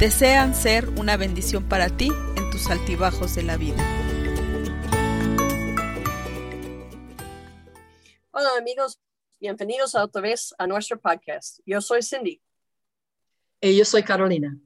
desean ser una bendición para ti en tus altibajos de la vida. Hola amigos, bienvenidos otra vez a nuestro podcast. Yo soy Cindy. Y yo soy Carolina.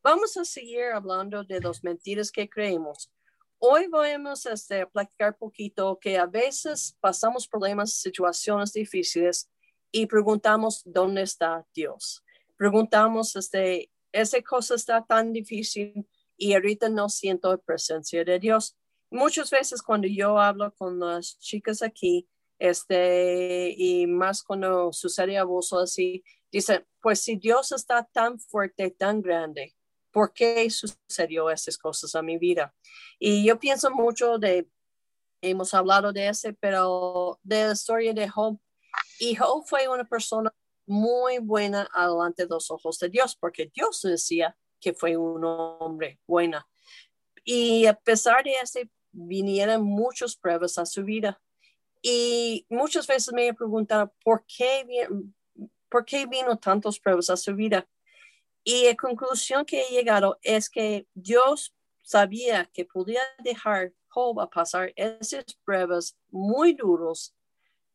Vamos a seguir hablando de las mentiras que creemos. Hoy vamos a este, platicar poquito que a veces pasamos problemas, situaciones difíciles y preguntamos dónde está Dios preguntamos, este, esa cosa está tan difícil y ahorita no siento la presencia de Dios. Muchas veces cuando yo hablo con las chicas aquí, este, y más cuando sucede abuso así, dicen, pues si Dios está tan fuerte, tan grande, ¿por qué sucedió esas cosas a mi vida? Y yo pienso mucho de, hemos hablado de ese, pero de la historia de Job. Y Job fue una persona muy buena delante de los ojos de Dios, porque Dios decía que fue un hombre buena. Y a pesar de eso, vinieron muchas pruebas a su vida. Y muchas veces me he preguntado, ¿por qué, ¿por qué vino tantas pruebas a su vida? Y la conclusión que he llegado es que Dios sabía que podía dejar Job a pasar esas pruebas muy duras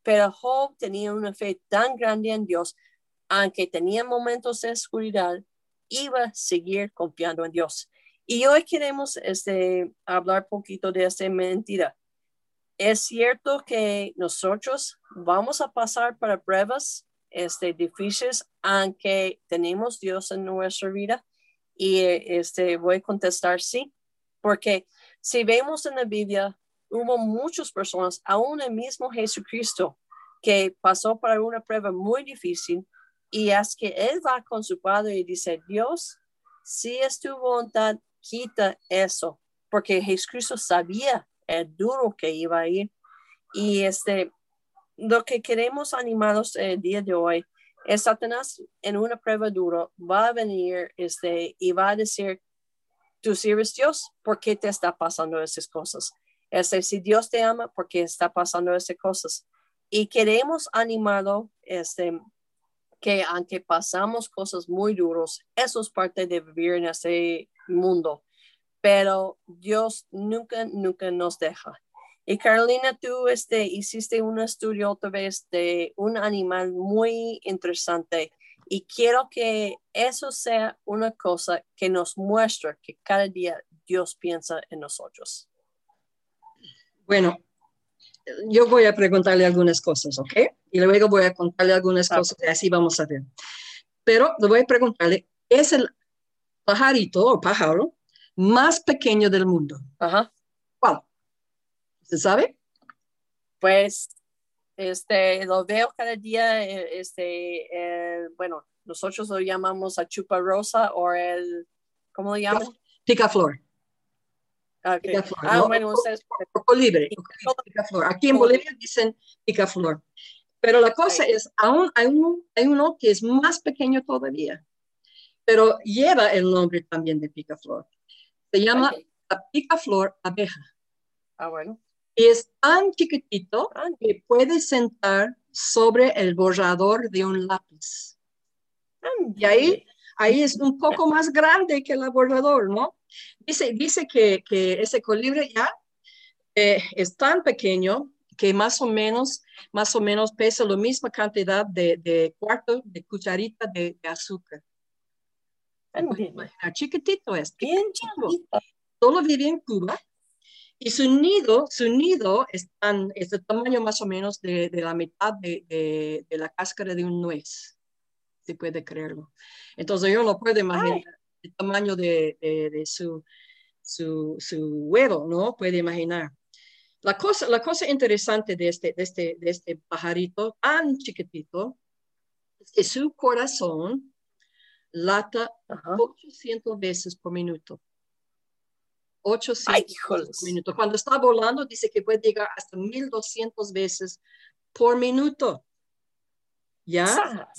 pero Job tenía una fe tan grande en Dios, aunque tenía momentos de oscuridad, iba a seguir confiando en Dios. Y hoy queremos este, hablar poquito de esta mentira. Es cierto que nosotros vamos a pasar para pruebas este, difíciles, aunque tenemos Dios en nuestra vida. Y este, voy a contestar sí, porque si vemos en la Biblia, hubo muchas personas, aún el mismo Jesucristo, que pasó por una prueba muy difícil y es que él va con su padre y dice, Dios, si es tu voluntad, quita eso, porque Jesucristo sabía el duro que iba a ir. Y este, lo que queremos animarnos el día de hoy es Satanás en una prueba dura va a venir este, y va a decir, tú sirves Dios, ¿por qué te está pasando esas cosas? Este, si Dios te ama, ¿por qué está pasando esas cosas? Y queremos animarlo, este, que aunque pasamos cosas muy duras, eso es parte de vivir en ese mundo, pero Dios nunca, nunca nos deja. Y Carolina, tú este, hiciste un estudio otra vez de un animal muy interesante y quiero que eso sea una cosa que nos muestra que cada día Dios piensa en nosotros. Bueno, yo voy a preguntarle algunas cosas, ¿ok? Y luego voy a contarle algunas cosas y así vamos a ver. Pero le voy a preguntarle, ¿es el pajarito o pájaro más pequeño del mundo? Ajá. ¿Cuál? ¿Se sabe? Pues, este, lo veo cada día, eh, este, bueno, nosotros lo llamamos a chupa rosa o el, ¿cómo lo llaman? Picaflor. Okay. ah, bueno, ustedes... libre, picaflor. Aquí en Bolivia dicen picaflor. Pero la cosa es, aún hay, hay uno que es más pequeño todavía, pero lleva el nombre también de picaflor. Se llama la picaflor abeja. Ah, bueno. Y es tan chiquitito que puede sentar sobre el borrador de un lápiz. Y ahí, ahí es un poco más grande que el borrador, ¿no? Dice, dice que, que ese colibrí ya eh, es tan pequeño que más o menos, más o menos pesa la misma cantidad de, de cuarto de cucharita de, azúcar. chiquitito es. Bien chiquitito. Solo vive en Cuba. Y su nido, su nido es, tan, es de tamaño más o menos de, de la mitad de, de, la cáscara de un nuez, si puede creerlo. Entonces yo no puedo imaginar el tamaño de, su, su, su, huevo, ¿no? Puede imaginar. La cosa, la cosa interesante de este, de, este, de este pajarito tan chiquitito es que su corazón lata Ajá. 800 veces por minuto. 800 Ay, veces por minuto. Cuando está volando, dice que puede llegar hasta 1200 veces por minuto. ¿Ya?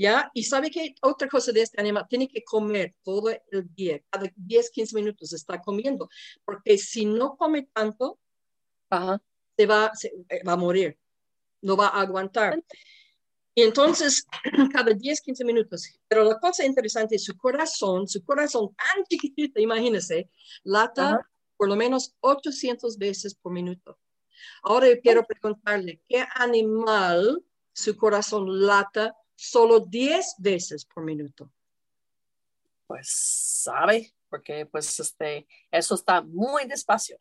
¿Ya? Y sabe que otra cosa de este animal, tiene que comer todo el día, cada 10, 15 minutos está comiendo, porque si no come tanto, Ajá. se va, se- eh, va a morir, no va a aguantar. Y entonces, cada 10, 15 minutos. Pero la cosa interesante es su corazón, su corazón tan chiquitito, imagínense, lata Ajá. por lo menos 800 veces por minuto. Ahora yo quiero preguntarle, ¿qué animal su corazón lata solo 10 veces por minuto? Pues sabe, porque pues este, eso está muy despacio.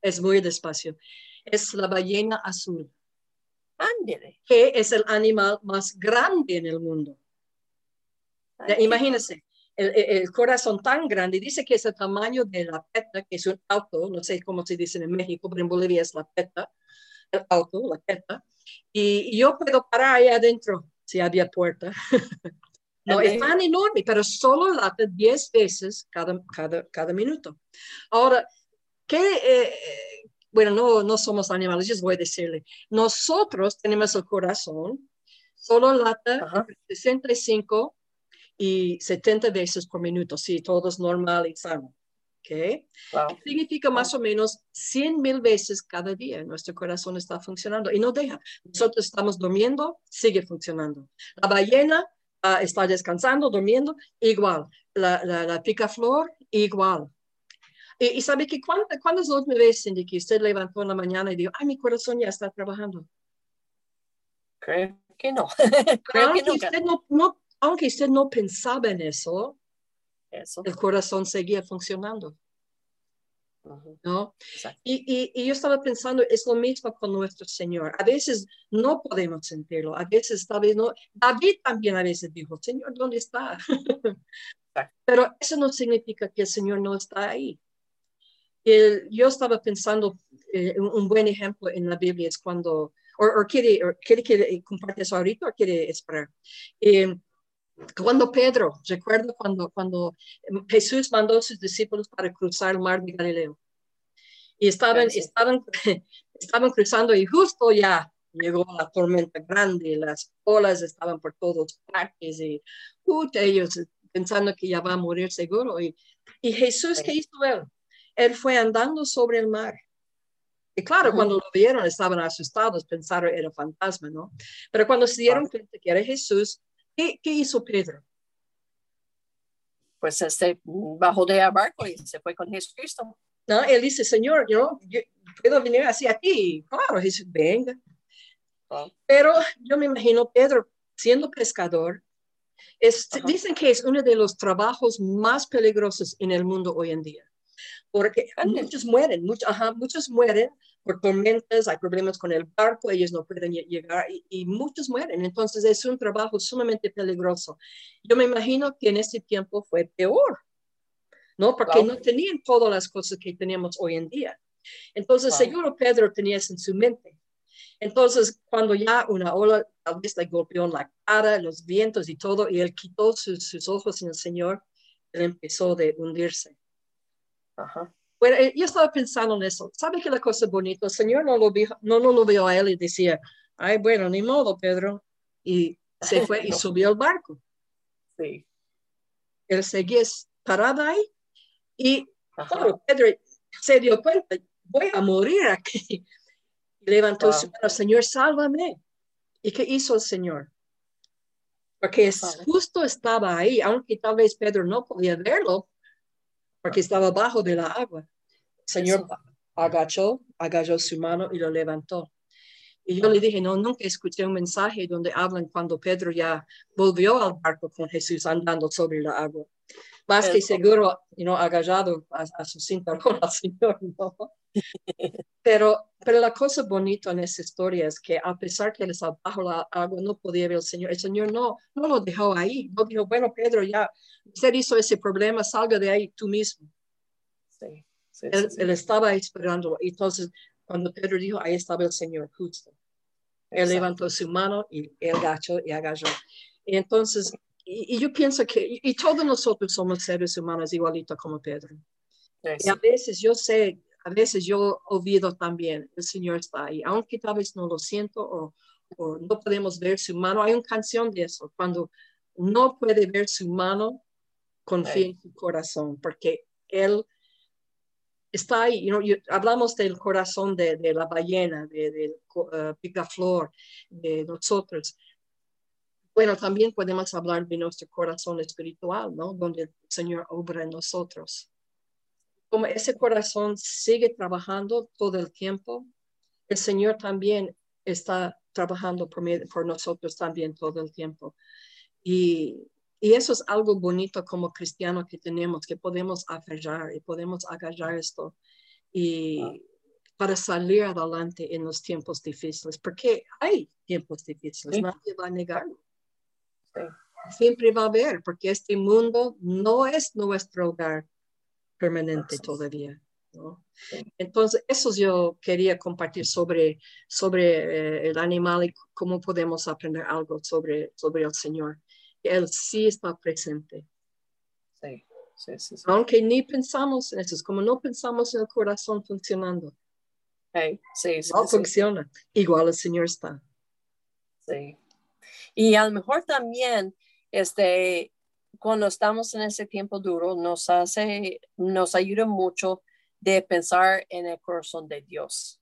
Es muy despacio. Es la ballena azul, Ándele. que es el animal más grande en el mundo. Imagínense, el corazón tan grande, dice que es el tamaño de la peta, que es un auto, no sé cómo se dice en México, pero en Bolivia es la peta, el auto, la peta, y, y yo puedo parar ahí adentro si había puerta. no, es tan enorme, pero solo late 10 veces cada, cada, cada minuto. Ahora, ¿qué? eh, bueno, no, no somos animales, yo voy a decirle, nosotros tenemos el corazón, solo lata Ajá. 65 y 70 veces por minuto, si todo es normal y sano. ¿Ok? Wow. Significa más o menos 100 mil veces cada día nuestro corazón está funcionando y no deja. Nosotros estamos durmiendo, sigue funcionando. La ballena ah, está descansando, durmiendo, igual. La, la, la picaflor, igual. Y, y sabe que cuántas cuántas últimas veces Cindy, que usted levantó en la mañana y dijo, ay, mi corazón ya está trabajando. Creo que no. Creo que aunque, nunca. usted no, no, aunque usted no pensaba en eso, Eso. el corazón seguía funcionando. ¿no? Y, y, y yo estaba pensando, es lo mismo con nuestro Señor. A veces no podemos sentirlo, a veces tal vez no. David también a veces dijo, Señor, ¿dónde está? Pero eso no significa que el Señor no está ahí. El- yo estaba pensando, eh, un, buen ejemplo en la Biblia es cuando, o, quiere, quiere que comparte eso ahorita o quiere esperar. Eh, cuando Pedro, recuerdo cuando, cuando Jesús mandó a sus discípulos para cruzar el mar de Galileo. Y estaban, Sí. estaban, estaban cruzando y justo ya llegó la tormenta grande, las olas estaban por todos partes y puta, ellos pensando que ya va a morir seguro. Y, y Jesús, Sí. ¿qué hizo él? Él fue andando sobre el mar. Y claro, Ujú. cuando lo vieron estaban asustados, pensaron era fantasma, ¿no? Pero cuando se dieron cuenta que era Jesús, ¿qué, qué hizo Pedro? Pues este bajó de barco y se fue con Jesucristo. ¿No? Él dice, Señor, yo, yo puedo venir hacia ti. Claro, Jesús, venga. Wow. Pero yo me imagino Pedro siendo pescador. Es, Ajá. dicen que es uno de los trabajos más peligrosos en el mundo hoy en día. Porque muchos mueren, muchos, ajá, muchos mueren por tormentas, hay problemas con el barco, ellos no pueden lle- llegar y, y muchos mueren. Entonces es un trabajo sumamente peligroso. Yo me imagino que en ese tiempo fue peor, ¿no? Porque Wow. no tenían todas las cosas que tenemos hoy en día. Entonces Wow. seguro Pedro tenía eso en su mente. Entonces, cuando ya una ola tal vez le golpeó en la cara, los vientos y todo, y él quitó sus, sus ojos en el Señor, él empezó de hundirse. Ajá. Bueno, eh, yo estaba pensando en eso. ¿Sabe que la cosa bonita? El Señor no lo vio, no, no lo vio a él y decía, ay, bueno, ni modo, Pedro. Y se fue y subió al barco. Sí. Él seguía parado ahí y, Ajá. claro, Pedro se dio cuenta, voy a morir aquí. Levantó Wow. su mano, Señor, sálvame. ¿Y qué hizo el Señor? Porque es- justo estaba ahí, aunque tal vez Pedro no podía verlo, porque estaba bajo de la agua. El Señor Eso. agachó, agachó su mano y lo levantó. Y yo le dije, no, nunca escuché un mensaje donde hablan cuando Pedro ya volvió al barco con Jesús andando sobre la agua. Más que seguro, you know, agachado a, a su cinturón al Señor, ¿no? Pero, pero la cosa bonita en esa historia es que a pesar que él estaba bajo la agua, no podía ver al Señor. El Señor no, no lo dejó ahí. No dijo, bueno, Pedro, ya usted hizo ese problema, salga de ahí tú mismo. Sí. Sí, Él, sí, él estaba esperando. Y entonces, cuando Pedro dijo, ahí estaba el Señor, justo. Él Exacto. levantó su mano y él agachó y agachó. Y entonces, y, yo pienso que, y, todos nosotros somos seres humanos igualitos como Pedro. Y a veces yo sé, a veces yo olvido también, el Señor está ahí, aunque tal vez no lo siento o, o no podemos ver su mano. Hay una canción de eso, cuando no puede ver su mano, confía en su corazón, porque Él está ahí. You know, hablamos del corazón de, de la ballena, del de, uh, picaflor, de nosotros. Bueno, también podemos hablar de nuestro corazón espiritual, ¿no? Donde el Señor obra en nosotros. Como ese corazón sigue trabajando todo el tiempo, el Señor también está trabajando por, por nosotros también todo el tiempo. Y, y, eso es algo bonito como cristiano que tenemos, que podemos aferrar y podemos agarrar esto y para salir adelante en los tiempos difíciles, porque hay tiempos difíciles, nadie va a negarlo. Siempre va a haber, porque este mundo no es nuestro hogar permanente todavía. Entonces, eso yo quería compartir sobre, sobre eh, el animal y cómo podemos aprender algo sobre, sobre el Señor. Él sí está presente. Sí, sí, sí, Aunque ni pensamos en eso, es como no pensamos en el corazón funcionando. Sí, no funciona. Igual el Señor está. Sí. Y a lo mejor también, este, cuando estamos en ese tiempo duro, nos hace, nos ayuda mucho de pensar en el corazón de Dios.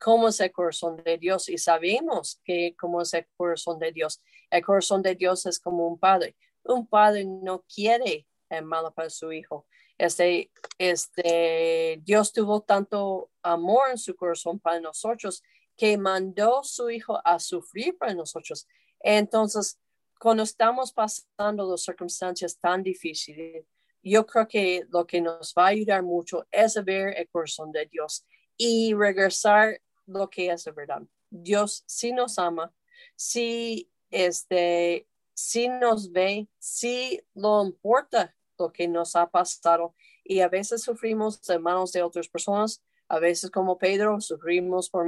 ¿Cómo es el corazón de Dios? Y sabemos que cómo es el corazón de Dios. El corazón de Dios es como un padre. Un padre no quiere el malo para su hijo. Este, este, Dios tuvo tanto amor en su corazón para nosotros que mandó su hijo a sufrir para nosotros. Entonces, cuando estamos pasando las circunstancias tan difíciles, yo creo que lo que nos va a ayudar mucho es ver el corazón de Dios y regresar lo que es la verdad. Dios sí nos ama, sí, este, sí nos ve, sí lo importa lo que nos ha pasado y a veces sufrimos de manos de otras personas, a veces como Pedro sufrimos por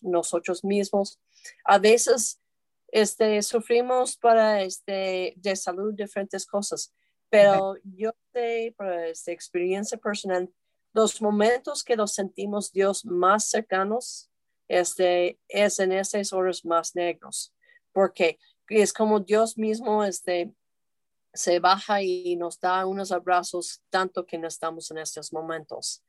nosotros mismos, a veces este, sufrimos para este, de salud diferentes cosas pero yo sé por esta experiencia personal, los momentos que nos sentimos Dios más cercanos este, es en esas horas más negros, porque es como Dios mismo este, se baja y nos da unos abrazos tanto que no estamos en estos momentos.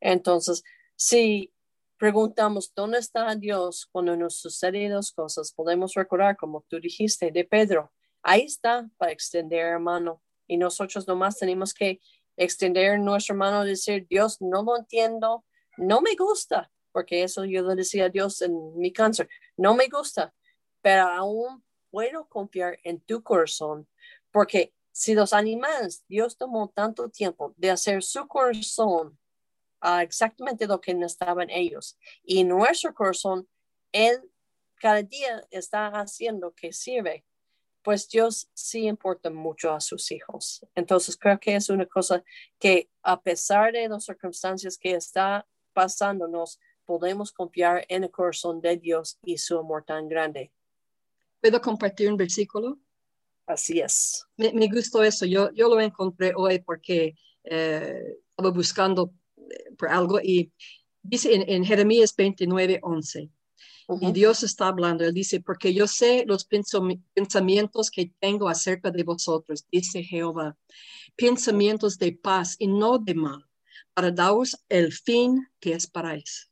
Entonces, si preguntamos dónde está Dios cuando nos suceden dos cosas, podemos recordar, como tú dijiste, de Pedro, ahí está para extender mano. Y nosotros nomás tenemos que extender nuestra mano y decir, Dios, no lo entiendo, no me gusta, porque eso yo le decía a Dios en mi cáncer, no me gusta, pero aún puedo confiar en tu corazón, porque si los animales, Dios tomó tanto tiempo de hacer su corazón exactamente lo que necesitaban ellos, y nuestro corazón, Él cada día está haciendo que sirve pues Dios sí importa mucho a sus hijos. Entonces creo que es una cosa que a pesar de las circunstancias que está pasándonos, podemos confiar en el corazón de Dios y su amor tan grande. ¿Puedo compartir un versículo? Así es. Me, gustó eso. Yo, yo lo encontré hoy porque eh, estaba buscando por algo y dice en, en Jeremías 29, 11. Y Dios está hablando, Él dice, porque yo sé los pensamientos que tengo acerca de vosotros, dice Jehová, pensamientos de paz y no de mal, para daros el fin que esperáis.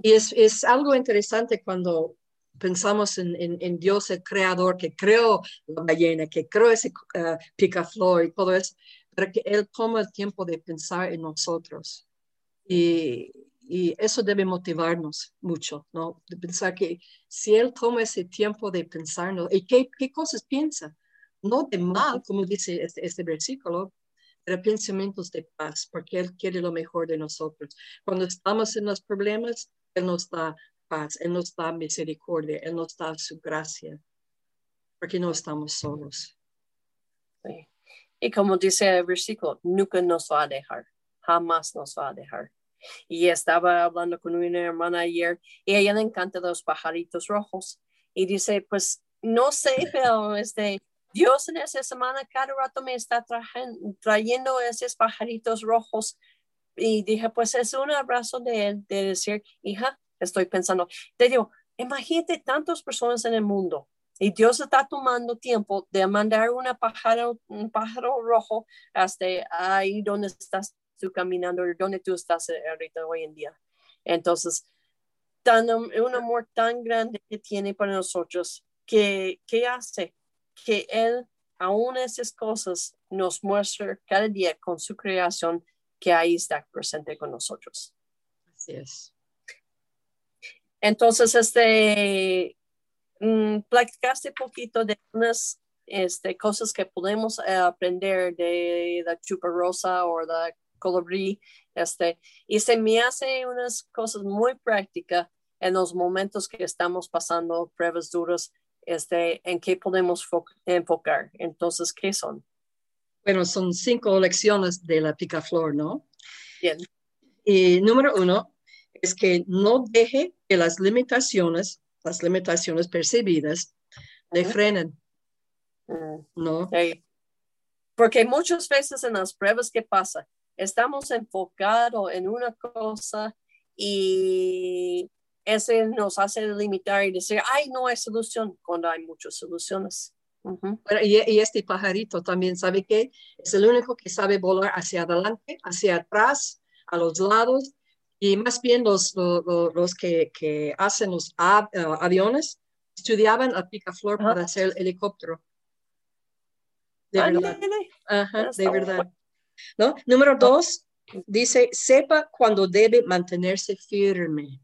Y es, es algo interesante cuando pensamos en, en, Dios, el creador que creó la ballena, que creó ese uh, picaflor y todo eso, para que Él tome el tiempo de pensar en nosotros. Y, eso debe motivarnos mucho, ¿no? De pensar que si Él toma ese tiempo de pensarnos, ¿y qué, qué cosas piensa? No de mal, como dice este, este versículo, pero pensamientos de paz, porque Él quiere lo mejor de nosotros. Cuando estamos en los problemas, Él nos da paz, Él nos da misericordia, Él nos da su gracia, porque no estamos solos. Sí. Y como dice el versículo, nunca nos va a dejar, jamás nos va a dejar. Y estaba hablando con una hermana ayer y a ella le encantan los pajaritos rojos. Y dice, pues no sé, pero este, Dios en esa semana cada rato me está trayendo esos pajaritos rojos y dije, pues es un abrazo de él, de decir, hija, estoy pensando, te digo, imagínate tantas personas en el mundo y Dios está tomando tiempo de mandar una pájaro, un pájaro rojo hasta ahí donde estás tú caminando, donde tú estás ahorita hoy en día. Entonces, tan, un amor tan grande que tiene para nosotros, que, que hace que Él, aún esas cosas, nos muestra cada día con su creación que ahí está presente con nosotros. Así es. Entonces, este, Mm, platicaste poquito de unas este, cosas que podemos eh, aprender de la chupa rosa o la colibrí, este, y se me hace unas cosas muy prácticas en los momentos que estamos pasando pruebas duras, este, en qué podemos enfocar. Entonces, ¿qué son? Bueno, son cinco lecciones de la picaflor, ¿no? Bien. Y número uno es que no deje que las limitaciones las limitaciones percibidas le frenen. Mm. ¿No? Porque muchas veces en las pruebas que pasa, estamos enfocados en una cosa y ese nos hace limitar y decir, ay, no hay solución cuando hay muchas soluciones. y, y, este pajarito también sabe que es el único que sabe volar hacia adelante, hacia atrás, a los lados y más bien los, los, que, que, hacen los eh, aviones estudiaban a picaflor para hacer helicóptero. De verdad. Ajá, de verdad. ¿No? Número dos, dice, sepa cuando debe mantenerse firme.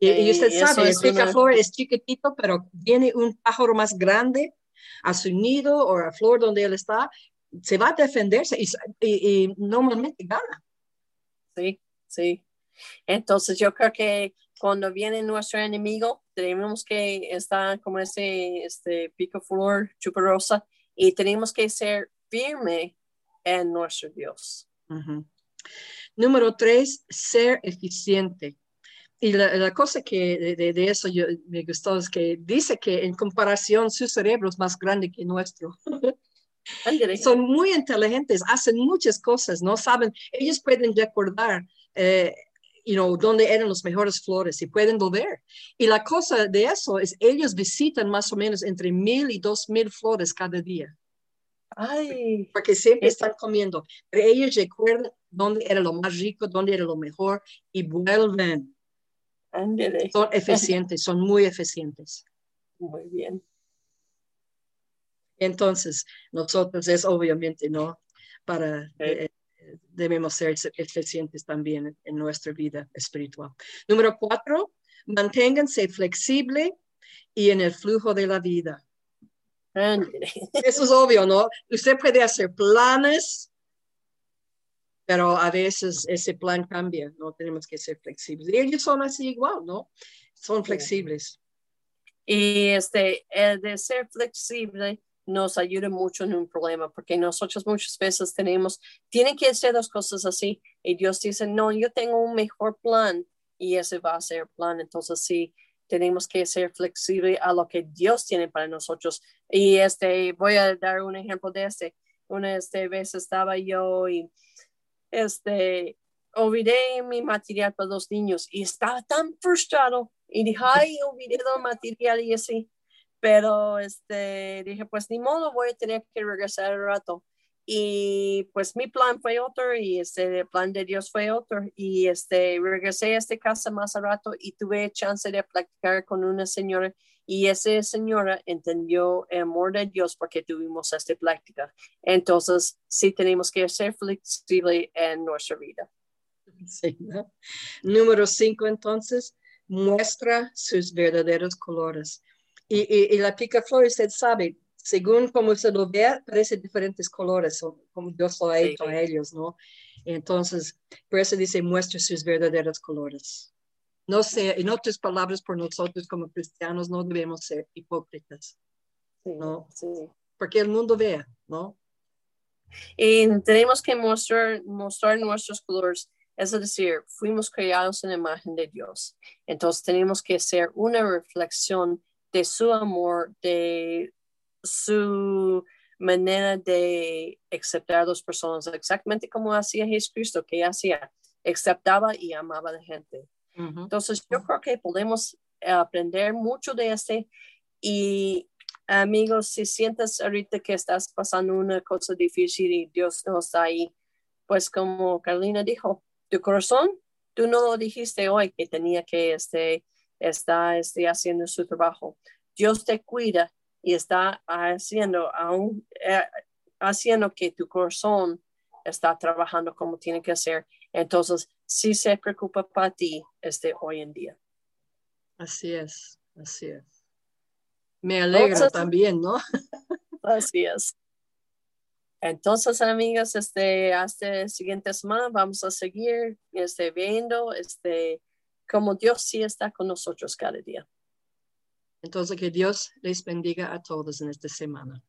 Y, usted sabe, el picaflor es chiquitito, pero tiene un pájaro más grande a su nido o a flor donde él está, se va a defenderse y, y normalmente gana. Sí, sí. Entonces yo creo que cuando viene nuestro enemigo, tenemos que estar como ese este pico flor, chuparosa, y tenemos que ser firme en nuestro Dios. Número tres, ser eficiente. Y la, cosa que de, eso yo, me gustó es que dice que en comparación su cerebro es más grande que nuestro. Son muy inteligentes, hacen muchas cosas, ¿no? Saben, ellos pueden recordar, eh, you know, dónde eran las mejores flores y pueden volver. Y la cosa de eso es, ellos visitan más o menos entre mil y dos mil flores cada día. Ay. Porque siempre están comiendo. Pero ellos recuerdan dónde era lo más rico, dónde era lo mejor y vuelven. Son eficientes, son muy eficientes. Muy bien. Entonces, nosotros es obviamente, ¿no? Para, eh, debemos ser eficientes también en nuestra vida espiritual. Número cuatro, manténganse flexible y en el flujo de la vida. Eso es obvio, ¿no? Usted puede hacer planes, pero a veces ese plan cambia, ¿no? Tenemos que ser flexibles. Y ellos son así igual, ¿no? Son flexibles. Y este, el de ser flexible nos ayuda mucho en un problema, porque nosotros muchas veces tenemos, tienen que hacer dos cosas así, y Dios dice, no, yo tengo un mejor plan, y ese va a ser el plan, entonces sí, tenemos que ser flexibles a lo que Dios tiene para nosotros. Y este, voy a dar un ejemplo de este. Una este, vez estaba yo y este, olvidé mi material para los niños y estaba tan frustrado y dije, ay, olvidé el material y así pero este, dije, pues ni modo, voy a tener que regresar al rato. Y pues mi plan fue otro y este, el plan de Dios fue otro. Y este, regresé a esta casa más a rato y tuve chance de platicar con una señora y esa señora entendió el amor de Dios porque tuvimos esta práctica. Entonces, sí tenemos que ser flexibles en nuestra vida. Sí, Número cinco, entonces, muestra sus verdaderos colores. Y, y, la picaflor, usted sabe, según como se lo vea, parece diferentes colores, como Dios lo ha hecho a ellos, ¿no? Entonces, por eso dice, muestra sus verdaderos colores. No sé, en otras palabras, por nosotros como cristianos no debemos ser hipócritas, ¿no? Sí. Porque el mundo vea, ¿no? Y tenemos que mostrar, mostrar nuestros colores. Es decir, fuimos creados en la imagen de Dios. Entonces tenemos que ser una reflexión de su amor, de su manera de aceptar a las personas, exactamente como hacía Jesucristo, que hacía, aceptaba y amaba a la gente. Entonces, yo creo que podemos aprender mucho de este y amigos, si sientes ahorita que estás pasando una cosa difícil y Dios no está ahí, pues como Carolina dijo, tu corazón, tú no lo dijiste hoy que tenía que este, estar este, haciendo su trabajo. Dios te cuida y está haciendo, aún, eh, haciendo que tu corazón está trabajando como tiene que hacer. Entonces, sí se preocupa para ti este, hoy en día. Así es, así es. Me alegra también, ¿no? así es. Entonces, amigas, este, hasta la siguiente semana vamos a seguir este, viendo este, cómo Dios sí está con nosotros cada día. Entonces, que Dios les bendiga a todos en esta semana.